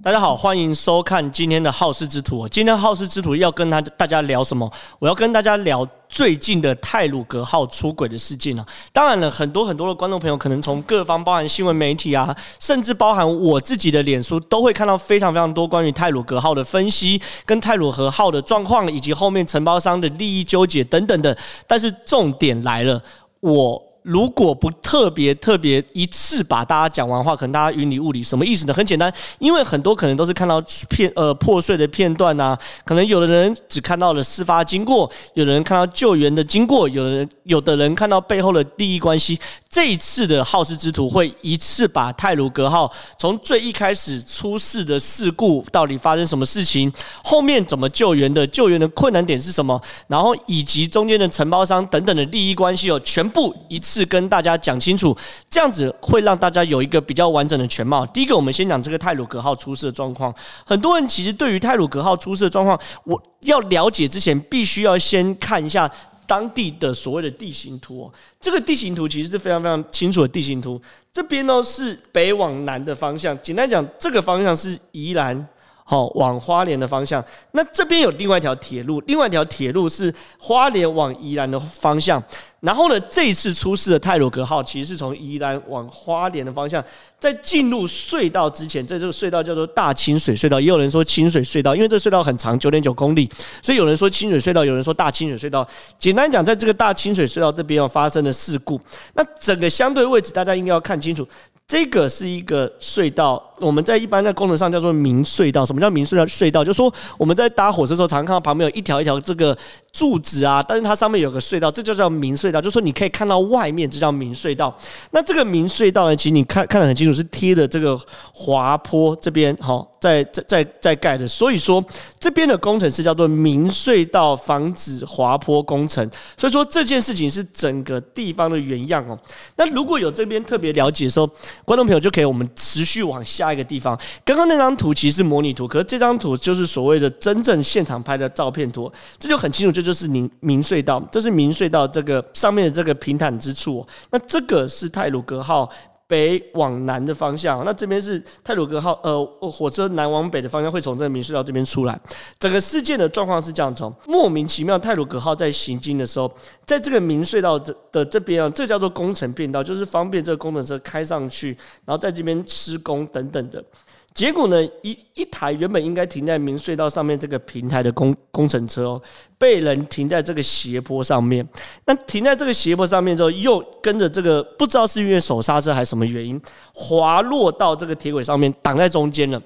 大家好，欢迎收看今天的好事之徒。今天好事之徒要跟他大家聊什么？我要跟大家聊最近的泰鲁格号出轨的事件了。当然了，很多很多的观众朋友可能从各方，包含新闻媒体啊，甚至包含我自己的脸书，都会看到非常非常多关于泰鲁格号的分析，跟泰鲁格号的状况，以及后面承包商的利益纠结等等的。但是重点来了，我。如果不特别特别一次把大家讲完话，可能大家云里雾里，什么意思呢？很简单，因为很多可能都是看到片呃破碎的片段呐、啊，可能有的人只看到了事发经过，有的人看到救援的经过，有的人有的人看到背后的利益关系。这一次的好事之徒会一次把泰鲁格号从最一开始出事的事故到底发生什么事情，后面怎么救援的，救援的困难点是什么，然后以及中间的承包商等等的利益关系哦，全部一次是跟大家讲清楚，这样子会让大家有一个比较完整的全貌。第一个，我们先讲这个泰鲁格号出事的状况。很多人其实对于泰鲁格号出事的状况，我要了解之前，必须要先看一下。当地的所谓的地形图哦，这个地形图其实是非常非常清楚的地形图。这边呢是北往南的方向，简单讲，这个方向是宜兰，好往花莲的方向。那这边有另外一条铁路，另外一条铁路是花莲往宜兰的方向。然后呢，这一次出事的泰鲁格号其实是从宜兰往花莲的方向，在进入隧道之前，在这个隧道叫做大清水隧道，也有人说清水隧道，因为这隧道很长，九点九公里，所以有人说清水隧道，有人说大清水隧道。简单讲，在这个大清水隧道这边要发生的事故，那整个相对位置大家应该要看清楚。这个是一个隧道，我们在一般在工程上叫做明隧道。什么叫明隧道？隧道就是说我们在搭火车的时候，常看到旁边有一条一条这个柱子啊，但是它上面有个隧道，这就叫明隧道。就是说你可以看到外面，这叫明隧道。那这个明隧道呢，其实你看看得很清楚，是贴的这个滑坡这边，好，在在在在盖的。所以说这边的工程是叫做明隧道防止滑坡工程。所以说这件事情是整个地方的原样哦。那如果有这边特别了解的时候，观众朋友就可以，我们持续往下一个地方。刚刚那张图其实是模拟图，可是这张图就是所谓的真正现场拍的照片图，这就很清楚，这就是明明隧道，这是明隧道这个上面的这个平坦之处。那这个是泰鲁格号。北往南的方向，那这边是泰鲁格号，呃，火车南往北的方向会从这个明隧道这边出来。整个事件的状况是这样：从莫名其妙，泰鲁格号在行进的时候，在这个明隧道的的这边啊，这叫做工程变道，就是方便这个工程车开上去，然后在这边施工等等的。结果呢，一一台原本应该停在明隧道上面这个平台的工工程车哦，被人停在这个斜坡上面。那停在这个斜坡上面之后，又跟着这个不知道是因为手刹车还是什么原因，滑落到这个铁轨上面，挡在中间了。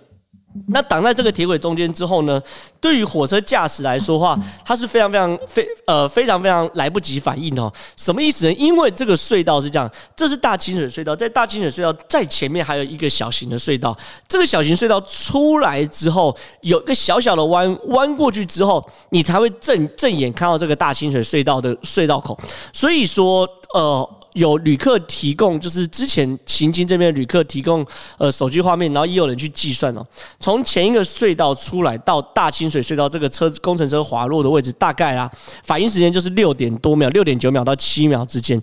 那挡在这个铁轨中间之后呢，对于火车驾驶来说话，它是非常非常非呃非常非常来不及反应哦。什么意思呢？因为这个隧道是这样，这是大清水隧道，在大清水隧道在前面还有一个小型的隧道。这个小型隧道出来之后，有一个小小的弯，弯过去之后，你才会正正眼看到这个大清水隧道的隧道口。所以说，呃。有旅客提供，就是之前行经这边旅客提供呃手机画面，然后也有人去计算哦，从前一个隧道出来到大清水隧道这个车工程车滑落的位置，大概啊反应时间就是六点多秒，六点九秒到七秒之间，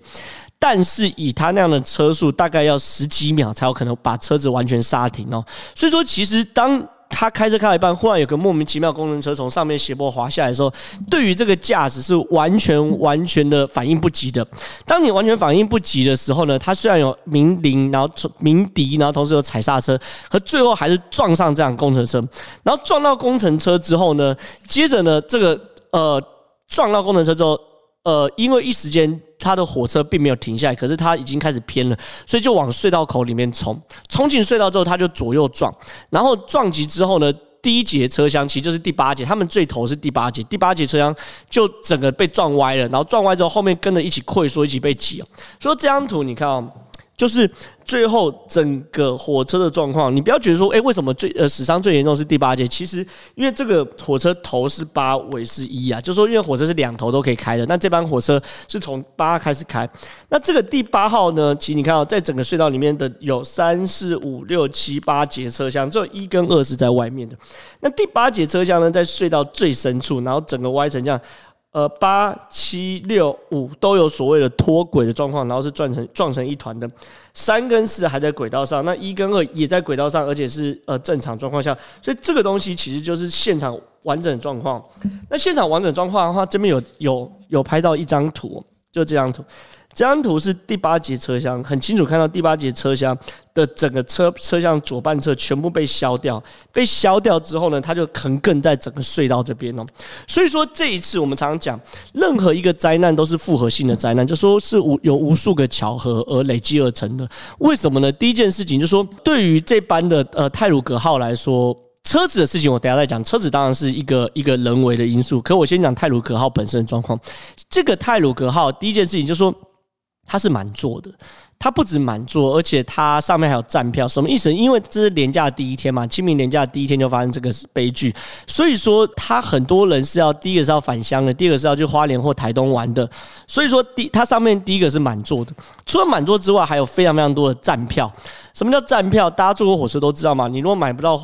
但是以他那样的车速，大概要十几秒才有可能把车子完全刹停哦，所以说其实当。他开车开到一半，忽然有个莫名其妙工程车从上面斜坡滑下来的时候，对于这个驾驶是完全完全的反应不及的。当你完全反应不及的时候呢，他虽然有鸣铃，然后鸣笛，然后同时有踩刹车，可最后还是撞上这辆工程车。然后撞到工程车之后呢，接着呢，这个呃撞到工程车之后，呃，因为一时间。他的火车并没有停下来，可是他已经开始偏了，所以就往隧道口里面冲。冲进隧道之后，他就左右撞，然后撞击之后呢，第一节车厢其实就是第八节，他们最头是第八节，第八节车厢就整个被撞歪了，然后撞歪之后，后面跟着一起溃缩，一起被挤。所以这张图你看啊。就是最后整个火车的状况，你不要觉得说，诶，为什么最呃死伤最严重是第八节？其实因为这个火车头是八，尾是一啊，就说因为火车是两头都可以开的，那这班火车是从八开始开。那这个第八号呢，其实你看到在整个隧道里面的有三四五六七八节车厢，只有一跟二是在外面的。那第八节车厢呢，在隧道最深处，然后整个歪成这样。呃八七六五都有所谓的脱轨的状况，然后是撞成撞成一团的。三跟四还在轨道上，那一跟二也在轨道上，而且是呃正常状况下，所以这个东西其实就是现场完整状况。那现场完整状况的话，这边有有有拍到一张图，就这张图。这张图是第八节车厢，很清楚看到第八节车厢的整个车车厢左半侧全部被削掉，被削掉之后呢，它就横亘在整个隧道这边哦。所以说这一次我们常常讲，任何一个灾难都是复合性的灾难，就说是无有无数个巧合而累积而成的。为什么呢？第一件事情就是说，对于这班的呃泰鲁格号来说，车子的事情我等下再讲。车子当然是一个一个人为的因素，可我先讲泰鲁格号本身的状况。这个泰鲁格号第一件事情就是说。它是满座的，它不止满座，而且它上面还有站票，什么意思？因为这是连假第一天嘛，清明连假第一天就发生这个悲剧，所以说他很多人是要第一个是要返乡的，第二个是要去花莲或台东玩的，所以说第它上面第一个是满座的，除了满座之外，还有非常非常多的站票。什么叫站票？大家坐过火车都知道嘛，你如果买不到。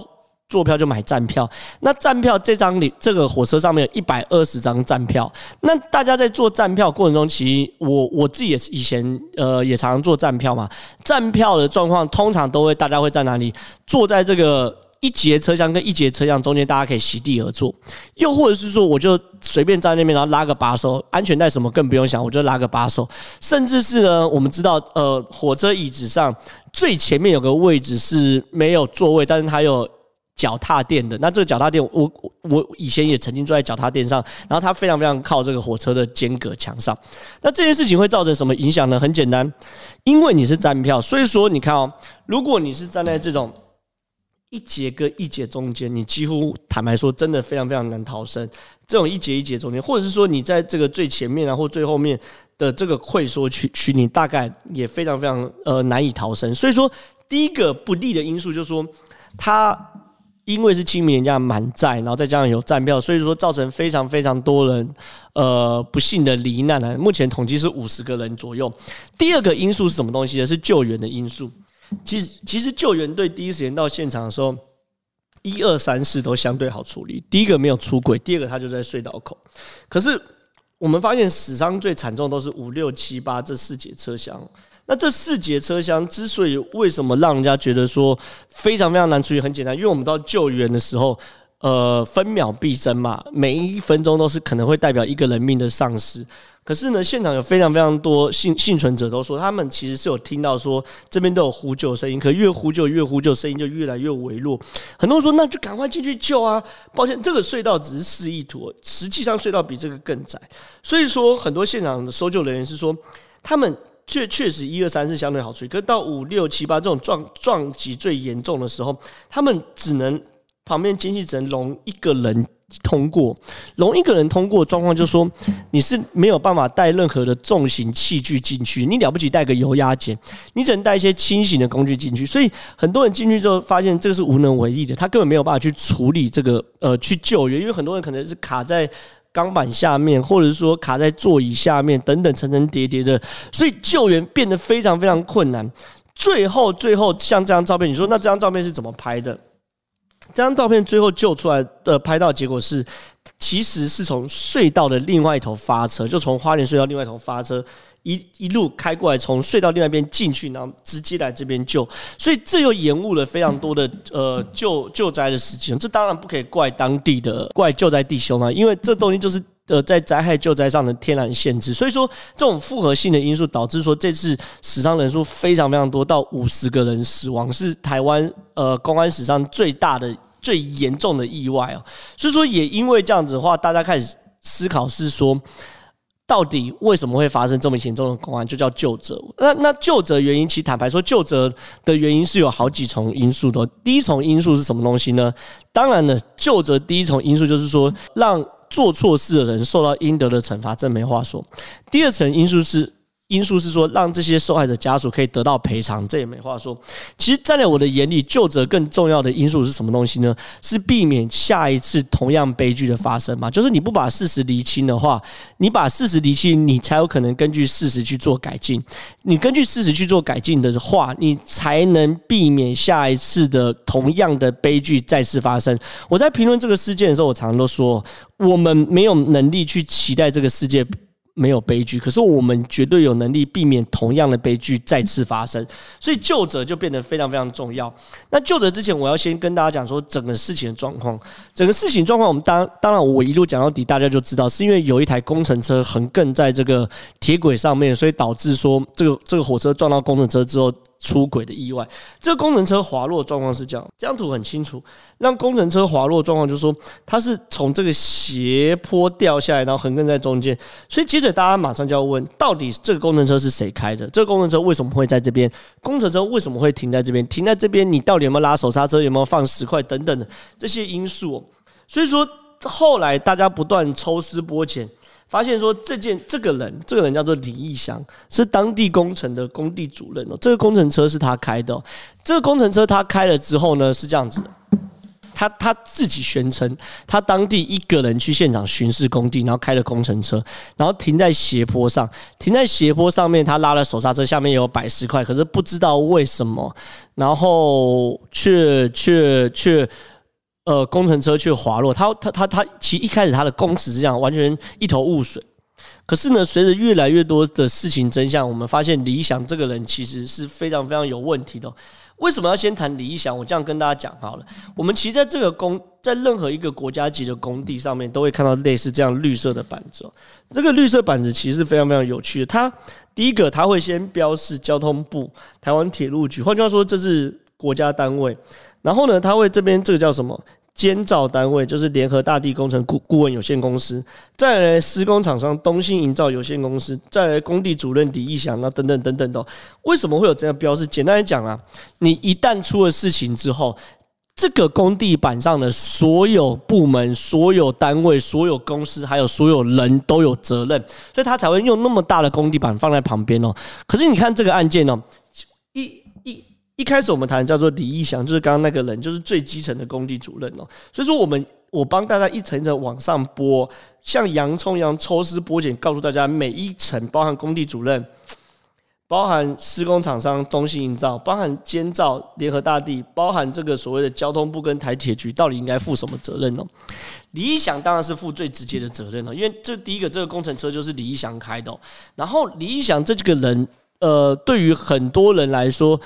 坐票就买站票，那站票这张里这个火车上面有一百二十张站票。那大家在做站票过程中，其实我我自己也是以前呃也常常做站票嘛。站票的状况通常都会大家会在哪里？坐在这个一节车厢跟一节车厢中间，大家可以席地而坐。又或者是说，我就随便站在那边，然后拉个把手，安全带什么更不用想，我就拉个把手。甚至是呢，我们知道呃火车椅子上最前面有个位置是没有座位，但是它有。脚踏垫的，那这个脚踏垫，我我以前也曾经坐在脚踏垫上，然后它非常非常靠这个火车的间隔墙上。那这件事情会造成什么影响呢？很简单，因为你是站票，所以说你看哦，如果你是站在这种一节跟一节中间，你几乎坦白说，真的非常非常难逃生。这种一节一节中间，或者是说你在这个最前面啊，或最后面的这个会缩区区，你大概也非常非常呃难以逃生。所以说，第一个不利的因素就是说它。因为是清明连假满载，然后再加上有站票，所以说造成非常非常多人，呃，不幸的罹难了。目前统计是五十个人左右。第二个因素是什么东西呢？是救援的因素。其实，其实救援队第一时间到现场的时候，一二三四都相对好处理。第一个没有出轨，第二个他就在隧道口。可是我们发现死伤最惨重都是五六七八这四节车厢。那这四节车厢之所以为什么让人家觉得说非常非常难处理，很简单，因为我们到救援的时候，呃，分秒必争嘛，每一分钟都是可能会代表一个人命的丧失。可是呢，现场有非常非常多幸幸存者都说，他们其实是有听到说这边都有呼救声音，可越呼救越呼救，声音就越来越微弱。很多人说，那就赶快进去救啊！抱歉，这个隧道只是示意图，实际上隧道比这个更窄。所以说，很多现场的搜救人员是说，他们。确确实，一二三是相对好处理，可是到五六七八这种撞撞击最严重的时候，他们只能旁边机器只能容一个人通过，容一个人通过状况，就是说你是没有办法带任何的重型器具进去，你了不起带个油压钳，你只能带一些轻型的工具进去，所以很多人进去之后发现这个是无能为力的，他根本没有办法去处理这个呃去救援，因为很多人可能是卡在。钢板下面，或者说卡在座椅下面等等层层叠叠的，所以救援变得非常非常困难。最后，最后像这张照片，你说那这张照片是怎么拍的？这张照片最后救出来的拍到结果是，其实是从隧道的另外一头发车，就从花莲隧道另外一头发车。一一路开过来，从隧道另外一边进去，然后直接来这边救，所以这又延误了非常多的呃救救灾的时间。这当然不可以怪当地的怪救灾弟兄啊，因为这东西就是呃在灾害救灾上的天然限制。所以说这种复合性的因素导致说这次死伤人数非常非常多，到五十个人死亡，是台湾呃公安史上最大的最严重的意外啊。所以说也因为这样子的话，大家开始思考是说。到底为什么会发生这么严重的公安？就叫救责。那那救责原因，其实坦白说，救责的原因是有好几重因素的。第一重因素是什么东西呢？当然了，究责第一重因素就是说，让做错事的人受到应得的惩罚，这没话说。第二层因素是因素是说，让这些受害者家属可以得到赔偿，这也没话说。其实站在我的眼里，究责更重要的因素是什么东西呢？是避免下一次同样悲剧的发生嘛？就是你不把事实厘清的话，你把事实厘清，你才有可能根据事实去做改进。你根据事实去做改进的话，你才能避免下一次的同样的悲剧再次发生。我在评论这个事件的时候，我常常都说，我们没有能力去期待这个世界。没有悲剧，可是我们绝对有能力避免同样的悲剧再次发生，所以救者就变得非常非常重要。那救者之前，我要先跟大家讲说整个事情的状况。整个事情状况，我们当当然我一路讲到底，大家就知道是因为有一台工程车横亘在这个铁轨上面，所以导致说这个这个火车撞到工程车之后。出轨的意外，这个工程车滑落状况是这样，这张图很清楚。让工程车滑落状况就是说，它是从这个斜坡掉下来，然后横亘在中间。所以接着大家马上就要问，到底这个工程车是谁开的？这个工程车为什么会在这边？工程车为什么会停在这边？停在这边，你到底有没有拉手刹车？有没有放石块等等的这些因素？所以说后来大家不断抽丝剥茧。发现说，这件这个人，这个人叫做李义祥，是当地工程的工地主任哦。这个工程车是他开的。这个工程车他开了之后呢，是这样子。他他自己宣称，他当地一个人去现场巡视工地，然后开了工程车，然后停在斜坡上，停在斜坡上面，他拉了手刹车，下面有摆石块，可是不知道为什么，然后却却却。呃，工程车却滑落，他他他他，其实一开始他的公词是这样，完全一头雾水。可是呢，随着越来越多的事情真相，我们发现李想这个人其实是非常非常有问题的。为什么要先谈理想？我这样跟大家讲好了。我们其实在这个工，在任何一个国家级的工地上面，都会看到类似这样绿色的板子。这个绿色板子其实是非常非常有趣的。它第一个，它会先标示交通部、台湾铁路局，换句话说，这是国家单位。然后呢，他会这边这个叫什么？监造单位就是联合大地工程顾顾问有限公司，再来施工厂商东兴营造有限公司，再来工地主任李义祥，那等等等等的。为什么会有这样标示？简单来讲啊，你一旦出了事情之后，这个工地板上的所有部门、所有单位、所有公司，还有所有人都有责任，所以他才会用那么大的工地板放在旁边哦。可是你看这个案件哦，一。一开始我们谈叫做李义祥，就是刚刚那个人，就是最基层的工地主任哦。所以说，我们我帮大家一层一层往上拨，像洋葱一样抽丝剥茧，告诉大家每一层，包含工地主任，包含施工厂商东兴营造，包含监造联合大地，包含这个所谓的交通部跟台铁局，到底应该负什么责任哦？李义祥当然是负最直接的责任哦，因为这第一个这个工程车就是李义祥开的，然后李义祥这几个人，呃，对于很多人来说。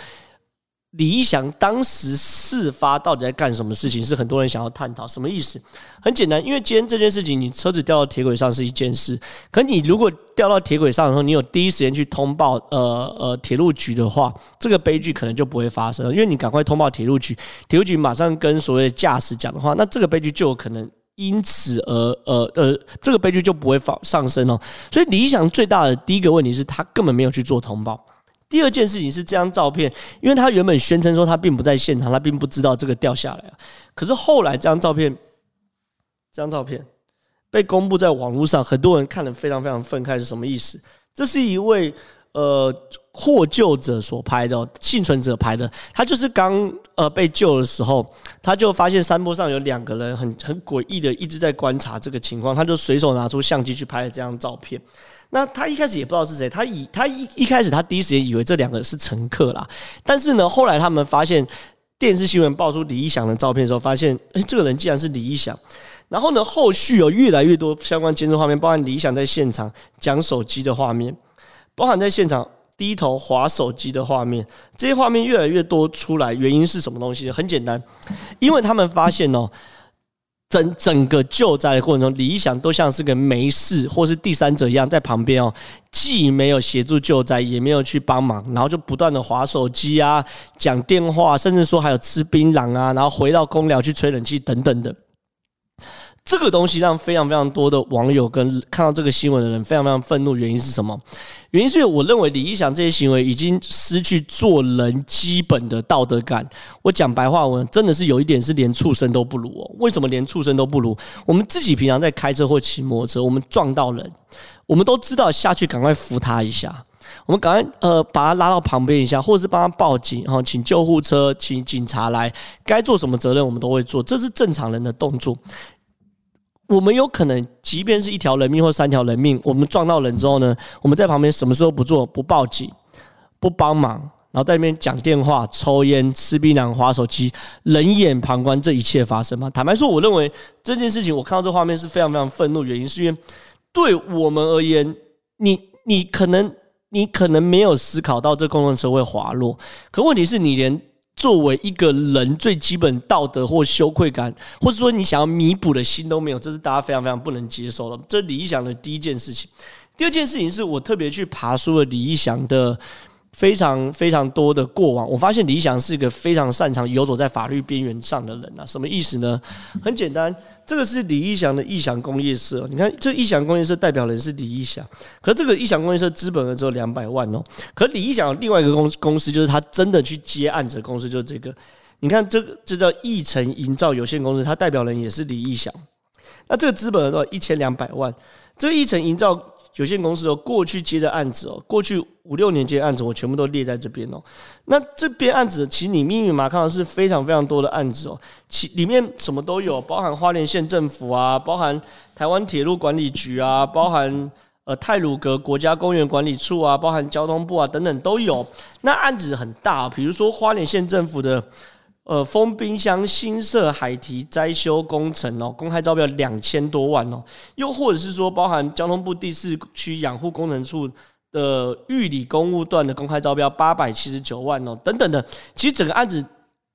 李义祥当时事发到底在干什么事情？是很多人想要探讨。什么意思？很简单，因为今天这件事情，你车子掉到铁轨上是一件事，可你如果掉到铁轨上的时候，你有第一时间去通报呃呃铁路局的话，这个悲剧可能就不会发生了。因为你赶快通报铁路局，铁路局马上跟所谓的驾驶讲的话，那这个悲剧就有可能因此而呃呃，这个悲剧就不会发上升哦。所以李义祥最大的第一个问题是他根本没有去做通报。第二件事情是这张照片，因为他原本宣称说他并不在现场，他并不知道这个掉下来。可是后来这张照片，这张照片被公布在网络上，很多人看了非常非常愤慨，是什么意思？这是一位呃获救者所拍的，幸存者拍的。他就是刚呃被救的时候，他就发现山坡上有两个人很很诡异的一直在观察这个情况，他就随手拿出相机去拍了这张照片。那他一开始也不知道是谁，他以他一一开始他第一时间以为这两个是乘客啦，但是呢，后来他们发现电视新闻爆出李一祥的照片的时候，发现诶，这个人竟然是李一祥。然后呢，后续有越来越多相关监视画面，包含李义祥在现场讲手机的画面，包含在现场低头滑手机的画面，这些画面越来越多出来，原因是什么东西？很简单，因为他们发现哦。整整个救灾的过程中，理想都像是个没事或是第三者一样在旁边哦，既没有协助救灾，也没有去帮忙，然后就不断的划手机啊、讲电话，甚至说还有吃槟榔啊，然后回到公寮去吹冷气等等的。这个东西让非常非常多的网友跟看到这个新闻的人非常非常愤怒，原因是什么？原因是我认为李义祥这些行为已经失去做人基本的道德感。我讲白话文，真的是有一点是连畜生都不如哦。为什么连畜生都不如？我们自己平常在开车或骑摩托车，我们撞到人，我们都知道下去赶快扶他一下。我们赶快呃把他拉到旁边一下，或者是帮他报警，然后请救护车，请警察来，该做什么责任我们都会做，这是正常人的动作。我们有可能，即便是一条人命或三条人命，我们撞到人之后呢，我们在旁边什么时候不做，不报警，不帮忙，然后在那边讲电话、抽烟、吃槟榔、划手机，冷眼旁观这一切发生吗？坦白说，我认为这件事情，我看到这画面是非常非常愤怒，原因是因为对我们而言，你你可能你可能没有思考到这公共车会滑落，可问题是你连。作为一个人最基本道德或羞愧感，或者说你想要弥补的心都没有，这是大家非常非常不能接受的。这是李义祥的第一件事情。第二件事情是我特别去爬出了李义祥的。非常非常多的过往，我发现李义祥是一个非常擅长游走在法律边缘上的人啊。什么意思呢？很简单，这个是李义祥的义祥工业社。你看，这义祥工业社代表人是李义祥，可这个义祥工业社资本额只有两百万哦。可李义祥有另外一个公公司，就是他真的去接案子的公司，就是这个。你看，这个这叫义成营造有限公司，它代表人也是李义祥。那这个资本额多少？一千两百万。这个义成营造。有限公司哦，过去接的案子哦，过去五六年接的案子，我全部都列在这边哦。那这边案子其实你密密麻麻看到是非常非常多的案子哦，其里面什么都有，包含花莲县政府啊，包含台湾铁路管理局啊，包含呃泰鲁阁国家公园管理处啊，包含交通部啊等等都有。那案子很大，比如说花莲县政府的。呃，丰滨乡新社海堤灾修工程哦，公开招标两千多万哦，又或者是说，包含交通部第四区养护工程处的玉里公务段的公开招标八百七十九万哦，等等的，其实整个案子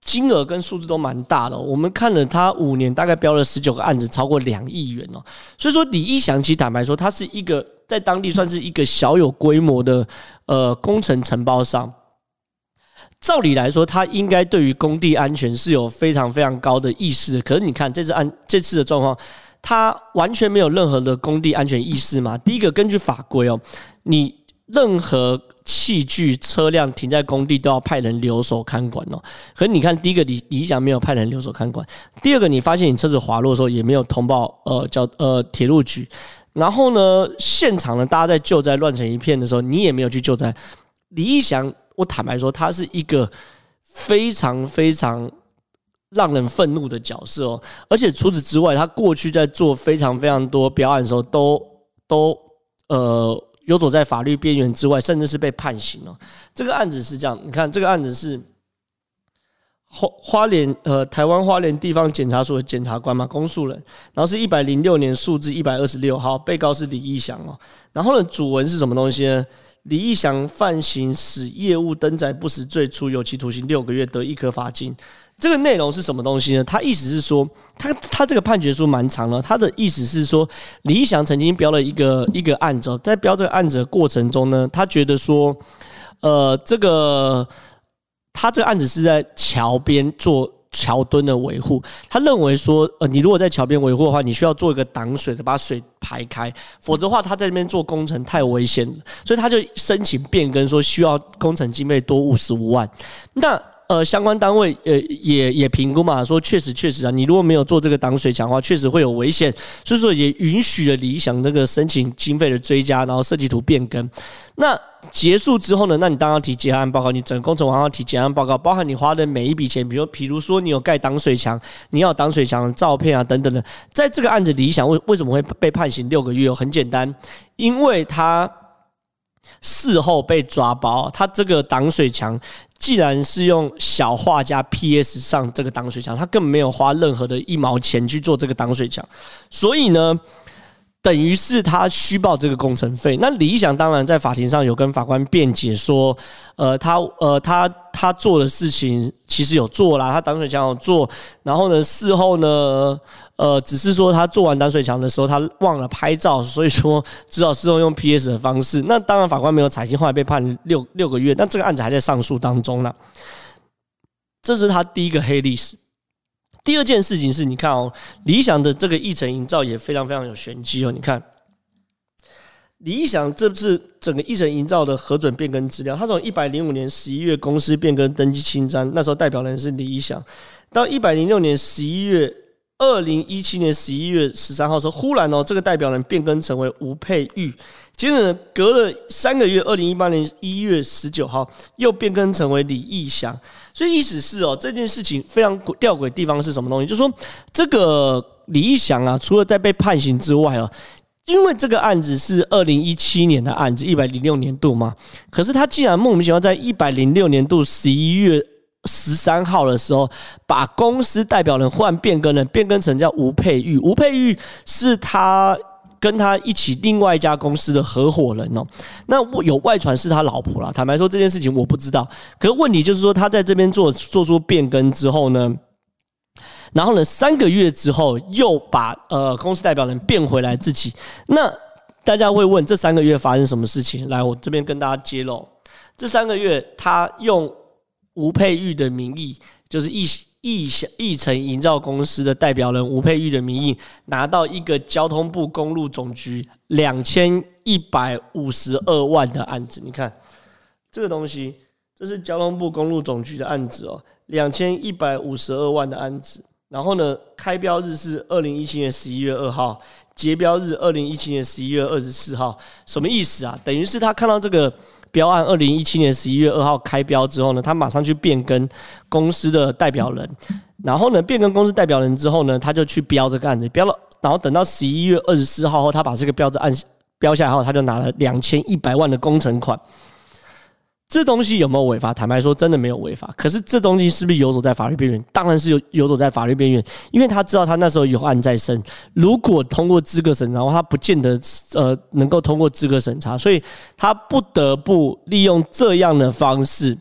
金额跟数字都蛮大的。我们看了他五年大概标了十九个案子，超过两亿元哦。所以说，李一祥其实坦白说，他是一个在当地算是一个小有规模的呃工程承包商。照理来说，他应该对于工地安全是有非常非常高的意识的。可是你看这次安这次的状况，他完全没有任何的工地安全意识嘛？第一个，根据法规哦，你任何器具车辆停在工地都要派人留守看管哦。可是你看，第一个李李义祥没有派人留守看管；第二个，你发现你车子滑落的时候也没有通报呃叫呃铁路局。然后呢，现场呢大家在救灾乱成一片的时候，你也没有去救灾。李义祥。我坦白说，他是一个非常非常让人愤怒的角色哦。而且除此之外，他过去在做非常非常多表演的时候，都都呃游走在法律边缘之外，甚至是被判刑了。这个案子是这样，你看这个案子是花花莲呃台湾花莲地方检察署的检察官嘛，公诉人，然后是一百零六年数字一百二十六号，被告是李义祥哦。然后呢，主文是什么东西呢？李义祥犯行使业务登载不实罪，处有期徒刑六个月，得易科罚金。这个内容是什么东西呢？他意思是说，他他这个判决书蛮长了。他的意思是说，李义祥曾经标了一个一个案子，在标这个案子的过程中呢，他觉得说，呃，这个他这个案子是在桥边做。桥墩的维护，他认为说，呃，你如果在桥边维护的话，你需要做一个挡水的，把水排开，否则的话，他在那边做工程太危险，所以他就申请变更，说需要工程经费多五十五万。那呃，相关单位呃也也评估嘛，说确实确实啊，你如果没有做这个挡水墙的话，确实会有危险，所以说也允许了理想那个申请经费的追加，然后设计图变更。那结束之后呢，那你当然要提结案报告，你整个工程完要提结案报告，包含你花的每一笔钱，比如比如说你有盖挡水墙，你要挡水墙的照片啊等等的。在这个案子李想为为什么会被判刑六个月？很简单，因为他事后被抓包，他这个挡水墙。既然是用小画家 PS 上这个挡水墙，他根本没有花任何的一毛钱去做这个挡水墙，所以呢，等于是他虚报这个工程费。那李义祥当然在法庭上有跟法官辩解说，呃，他呃他。他做的事情其实有做啦，他挡水墙有做，然后呢，事后呢，呃，只是说他做完挡水墙的时候，他忘了拍照，所以说只好事后用 PS 的方式。那当然法官没有采信，后来被判六六个月，但这个案子还在上诉当中呢。这是他第一个黑历史。第二件事情是你看哦，理想的这个议程营造也非常非常有玄机哦，你看。理想这次整个议程营造的核准变更资料，他从一百零五年十一月公司变更登记清单，那时候代表人是理想，到一百零六年十一月二零一七年十一月十三号时候，忽然哦，这个代表人变更成为吴佩玉。接着呢，隔了三个月，二零一八年一月十九号又变更成为李义祥。所以意思是哦，这件事情非常吊诡的地方是什么东西？就是说，这个李义祥啊，除了在被判刑之外哦，因为这个案子是二零一七年的案子，一百零六年度嘛。可是他既然莫名其妙在一百零六年度十一月。十三号的时候，把公司代表人换变更了，变更成叫吴佩玉。吴佩玉是他跟他一起另外一家公司的合伙人哦。那我有外传是他老婆啦。坦白说这件事情我不知道。可是问题就是说，他在这边做做出变更之后呢，然后呢，三个月之后又把呃公司代表人变回来自己。那大家会问，这三个月发生什么事情？来，我这边跟大家揭露，这三个月他用。吴佩玉的名义，就是义义祥义成营造公司的代表人吴佩玉的名义，拿到一个交通部公路总局两千一百五十二万的案子。你看这个东西，这是交通部公路总局的案子哦，两千一百五十二万的案子。然后呢，开标日是二零一七年十一月二号，结标日二零一七年十一月二十四号。什么意思啊？等于是他看到这个。标案二零一七年十一月二号开标之后呢，他马上去变更公司的代表人，然后呢，变更公司代表人之后呢，他就去标这个案子，标了，然后等到十一月二十四号后，他把这个标子按标下来后，他就拿了两千一百万的工程款。这东西有没有违法？坦白说，真的没有违法。可是这东西是不是游走在法律边缘？当然是游游走在法律边缘，因为他知道他那时候有案在身。如果通过资格审查，然后他不见得呃能够通过资格审查，所以他不得不利用这样的方式。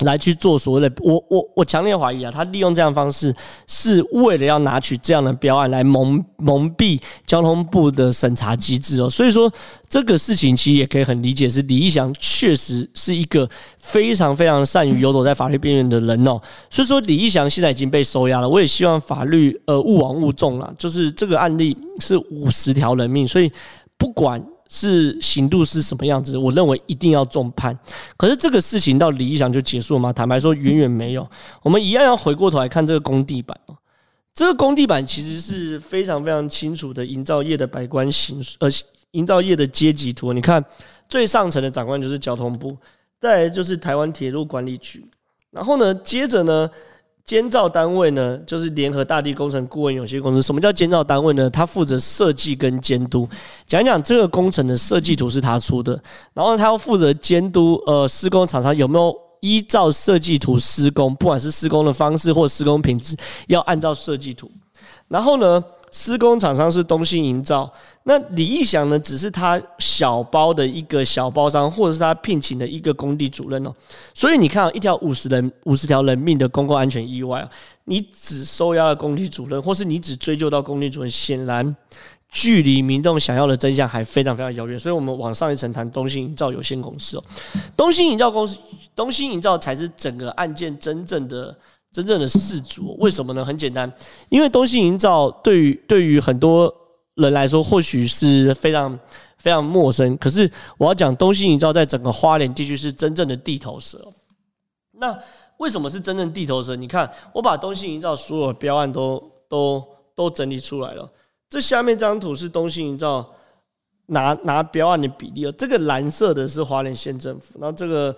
来去做所谓的，我我我强烈怀疑啊，他利用这样的方式是为了要拿取这样的标案来蒙蒙蔽交通部的审查机制哦，所以说这个事情其实也可以很理解，是李义祥确实是一个非常非常善于游走在法律边缘的人哦，所以说李义祥现在已经被收押了，我也希望法律呃勿枉勿纵啦，就是这个案例是五十条人命，所以不管。是刑度是什么样子？我认为一定要重判。可是这个事情到李义祥就结束了吗？坦白说，远远没有。我们一样要回过头来看这个工地板哦。这个工地板其实是非常非常清楚的营造业的百官形，呃，营造业的阶级图。你看最上层的长官就是交通部，再来就是台湾铁路管理局，然后呢，接着呢。监造单位呢，就是联合大地工程顾问有限公司。什么叫监造单位呢？他负责设计跟监督。讲讲这个工程的设计图是他出的，然后他要负责监督，呃，施工厂商有没有依照设计图施工，不管是施工的方式或施工品质，要按照设计图。然后呢，施工厂商是东兴营造，那李义祥呢，只是他小包的一个小包商，或者是他聘请的一个工地主任哦。所以你看，一条五十人、五十条人命的公共安全意外啊，你只收押了工地主任，或是你只追究到工地主任，显然距离民众想要的真相还非常非常遥远。所以我们往上一层谈东兴营造有限公司哦，东兴营造公司，东兴营造才是整个案件真正的。真正的事主，为什么呢？很简单，因为东兴营造对于对于很多人来说，或许是非常非常陌生。可是我要讲，东兴营造在整个花莲地区是真正的地头蛇。那为什么是真正地头蛇？你看，我把东兴营造所有的标案都都都整理出来了。这下面这张图是东兴营造拿拿标案的比例哦，这个蓝色的是花莲县政府，那这个。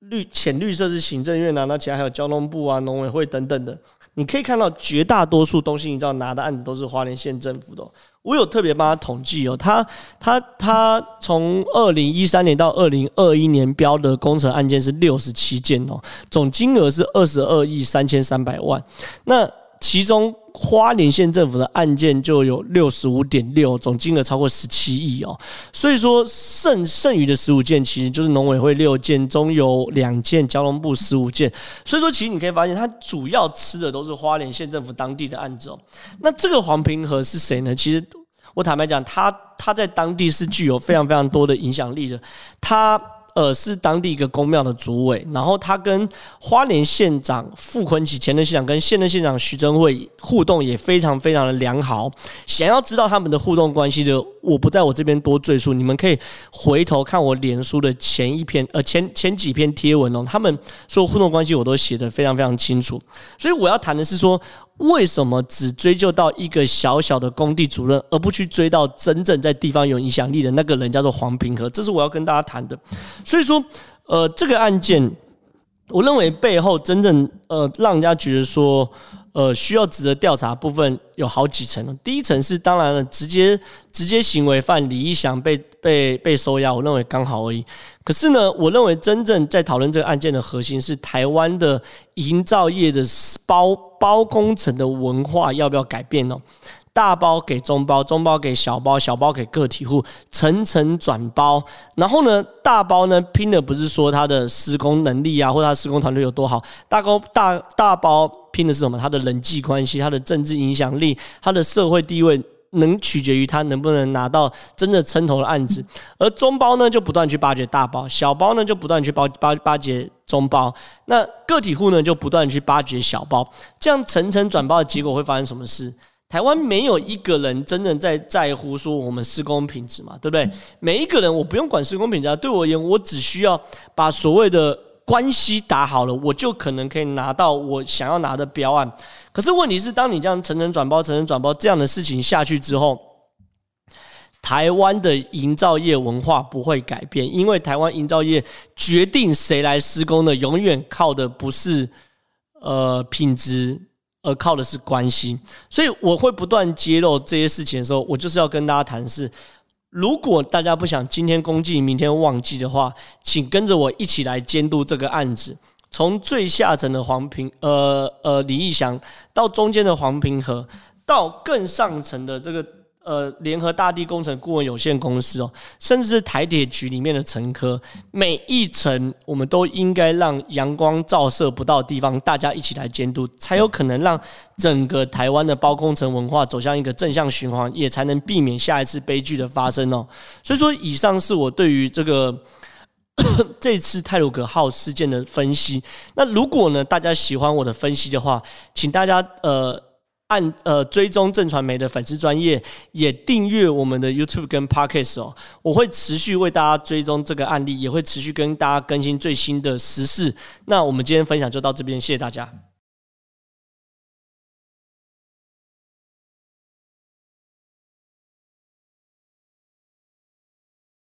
绿浅绿色是行政院啊，那其他还有交通部啊、农委会等等的，你可以看到绝大多数东西你知道拿的案子都是花莲县政府的。我有特别帮他统计哦，他他他从二零一三年到二零二一年标的工程案件是六十七件哦，总金额是二十二亿三千三百万。那其中花莲县政府的案件就有六十五点六，总金额超过十七亿哦。所以说剩剩余的十五件其实就是农委会六件，中有两件，交通部十五件。所以说其实你可以发现，它主要吃的都是花莲县政府当地的案子哦。那这个黄平和是谁呢？其实我坦白讲，他他在当地是具有非常非常多的影响力的。他。呃，是当地一个宫庙的主委，然后他跟花莲县长傅崐萁前任县长跟现任县长徐榛慧互动也非常非常的良好。想要知道他们的互动关系的我不在我这边多赘述，你们可以回头看我脸书的前一篇呃前前几篇贴文哦，他们说互动关系我都写得非常非常清楚，所以我要谈的是说，为什么只追究到一个小小的工地主任，而不去追到真正在地方有影响力的那个人，叫做黄平和，这是我要跟大家谈的。所以说，呃，这个案件，我认为背后真正呃让人家觉得说。呃，需要值得调查部分有好几层。第一层是当然了，直接直接行为犯李义祥被被被收押，我认为刚好而已。可是呢，我认为真正在讨论这个案件的核心是台湾的营造业的包包工程的文化要不要改变呢？大包给中包，中包给小包，小包给个体户，层层转包。然后呢，大包呢拼的不是说他的施工能力啊，或者他施工团队有多好，大包大大包拼的是什么？他的人际关系，他的政治影响力，他的社会地位，能取决于他能不能拿到真的称头的案子。而中包呢，就不断去巴结大包，小包呢就不断去巴巴巴结中包，那个体户呢就不断去巴结小包，这样层层转包的结果会发生什么事？台湾没有一个人真正在在乎说我们施工品质嘛，对不对？每一个人我不用管施工品质，对我而言，我只需要把所谓的关系打好了，我就可能可以拿到我想要拿的标案。可是问题是，当你这样层层转包、层层转包这样的事情下去之后，台湾的营造业文化不会改变，因为台湾营造业决定谁来施工的，永远靠的不是呃品质。而靠的是关系，所以我会不断揭露这些事情的时候，我就是要跟大家谈是：如果大家不想今天公祭，明天忘记的话，请跟着我一起来监督这个案子，从最下层的黄平，呃呃李义祥，到中间的黄平和，到更上层的这个。呃，联合大地工程顾问有限公司哦，甚至是台铁局里面的层科，每一层我们都应该让阳光照射不到的地方，大家一起来监督，才有可能让整个台湾的包工程文化走向一个正向循环，也才能避免下一次悲剧的发生哦。所以说，以上是我对于这个 这次泰鲁格号事件的分析。那如果呢，大家喜欢我的分析的话，请大家呃。按呃追踪正传媒的粉丝专业，也订阅我们的 YouTube 跟 Podcast 哦，我会持续为大家追踪这个案例，也会持续跟大家更新最新的时事。那我们今天分享就到这边，谢谢大家。